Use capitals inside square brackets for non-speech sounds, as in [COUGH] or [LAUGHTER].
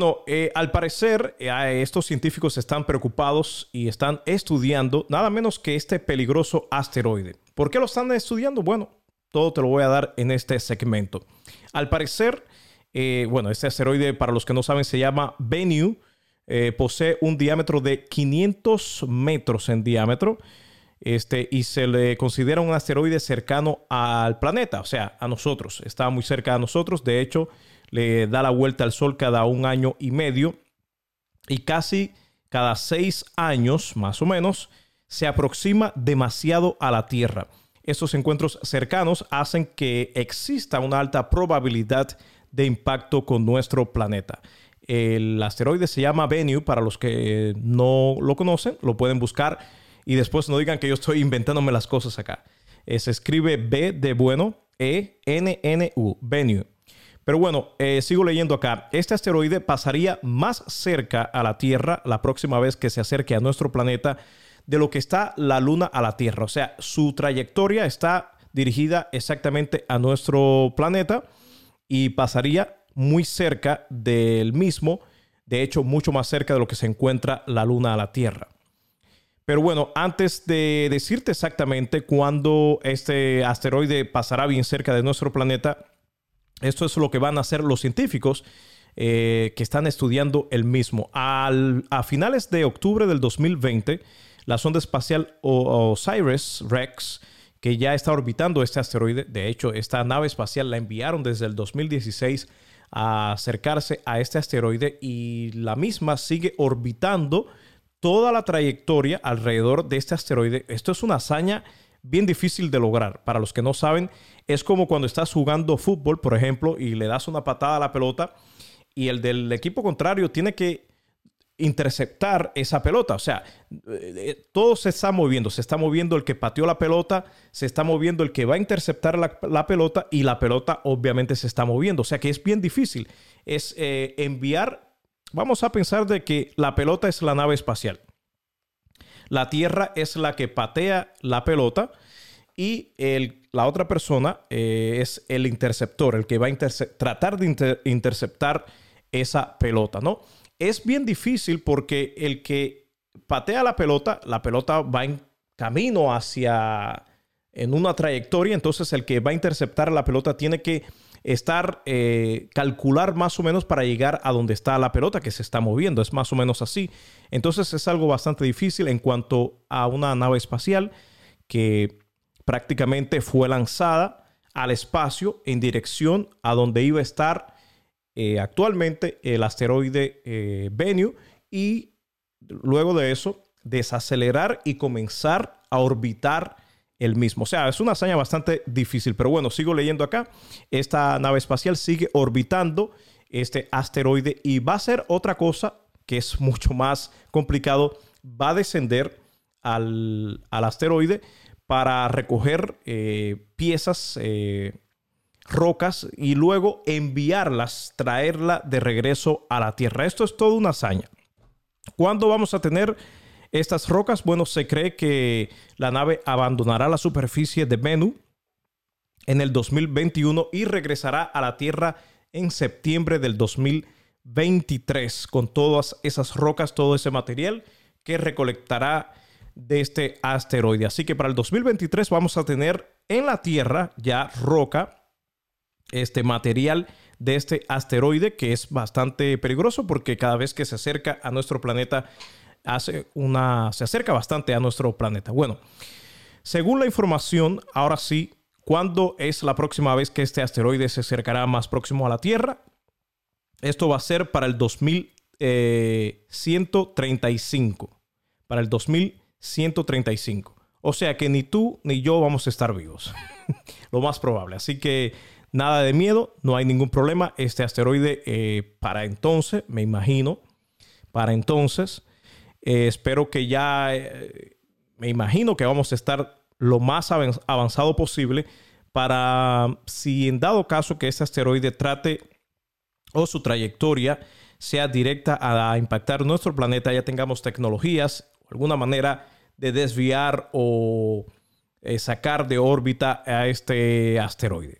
No, eh, al parecer eh, estos científicos están preocupados y están estudiando nada menos que este peligroso asteroide. ¿Por qué lo están estudiando? Bueno, todo te lo voy a dar en este segmento. Al parecer, eh, bueno, este asteroide, para los que no saben, se llama Bennu. posee un diámetro de 500 metros en diámetro. Este, y se le considera un asteroide cercano al planeta, o sea, a nosotros. Está muy cerca de nosotros. De hecho, le da la vuelta al Sol cada un año y medio y casi cada seis años, más o menos, se aproxima demasiado a la Tierra. Estos encuentros cercanos hacen que exista una alta probabilidad de impacto con nuestro planeta. El asteroide se llama Bennu, para los que no lo conocen, lo pueden buscar y después no digan que yo estoy inventándome las cosas acá. Eh, se escribe B de bueno, E, N, N, U, Bennu. Pero bueno, eh, sigo leyendo acá. Este asteroide pasaría más cerca a la Tierra la próxima vez que se acerque a nuestro planeta de lo que está la Luna a la Tierra. O sea, su trayectoria está dirigida exactamente a nuestro planeta y pasaría muy cerca del mismo, de hecho mucho más cerca de lo que se encuentra la Luna a la Tierra. Pero bueno, antes de decirte exactamente cuándo este asteroide pasará bien cerca de nuestro planeta, esto es lo que van a hacer los científicos eh, que están estudiando el mismo. a finales de octubre del 2020, la sonda espacial OSIRIS-REx, que ya está orbitando este asteroide, de hecho, esta nave espacial la enviaron desde el 2016 a acercarse a este asteroide y la misma sigue orbitando toda la trayectoria alrededor de este asteroide. Esto es una hazaña bien difícil de lograr. Para los que no saben, es como cuando estás jugando fútbol, por ejemplo, y le das una patada a la pelota y el del equipo contrario tiene que interceptar esa pelota. O sea, eh, todo se está moviendo. Se está moviendo el que pateó la pelota, se está moviendo el que va a interceptar la, pelota y la pelota obviamente se está moviendo. O sea que es bien difícil. Es eh, enviar, vamos a pensar de que la pelota es la nave espacial. La Tierra es la que patea la pelota y la otra persona eh, es el interceptor, el que va a tratar de interceptar esa pelota, ¿no? Es bien difícil porque el que patea la pelota, la pelota va en camino hacia, en una trayectoria, entonces el que va a interceptar la pelota tiene que estar, eh, calcular más o menos para llegar a donde está la pelota que se está moviendo. Es más o menos así. Entonces es algo bastante difícil en cuanto a una nave espacial que prácticamente fue lanzada al espacio en dirección a donde iba a estar eh, actualmente el asteroide eh, y luego de eso desacelerar y comenzar a orbitar el mismo. O sea, es una hazaña bastante difícil, pero bueno, sigo leyendo acá. Esta nave espacial sigue orbitando este asteroide y va a ser otra cosa que es mucho más complicado. Va a descender al, asteroide para recoger eh, piezas, eh, rocas y luego enviarlas, traerla de regreso a la Tierra. Esto es toda una hazaña. ¿Cuándo vamos a tener estas rocas, bueno, se cree que la nave abandonará la superficie de Bennu en el 2021 y regresará a la Tierra en septiembre del 2023 con todas esas rocas, todo ese material que recolectará de este asteroide. Así que para el 2023 vamos a tener en la Tierra ya roca, este material de este asteroide que es bastante peligroso porque cada vez que se acerca a nuestro planeta hace una, se acerca bastante a nuestro planeta. Bueno, según la información, ahora sí, ¿cuándo es la próxima vez que este asteroide se acercará más próximo a la Tierra? Esto va a ser para el 2135. Eh, para el 2135. O sea que ni tú ni yo vamos a estar vivos. [LAUGHS] Lo más probable. Así que nada de miedo, no hay ningún problema. Este asteroide eh, para entonces, me imagino, para entonces eh, espero que ya, eh, me imagino que vamos a estar lo más avanzado posible para, si en dado caso que este asteroide trate o su trayectoria sea directa a impactar nuestro planeta, ya tengamos tecnologías, alguna manera de desviar o eh, sacar de órbita a este asteroide.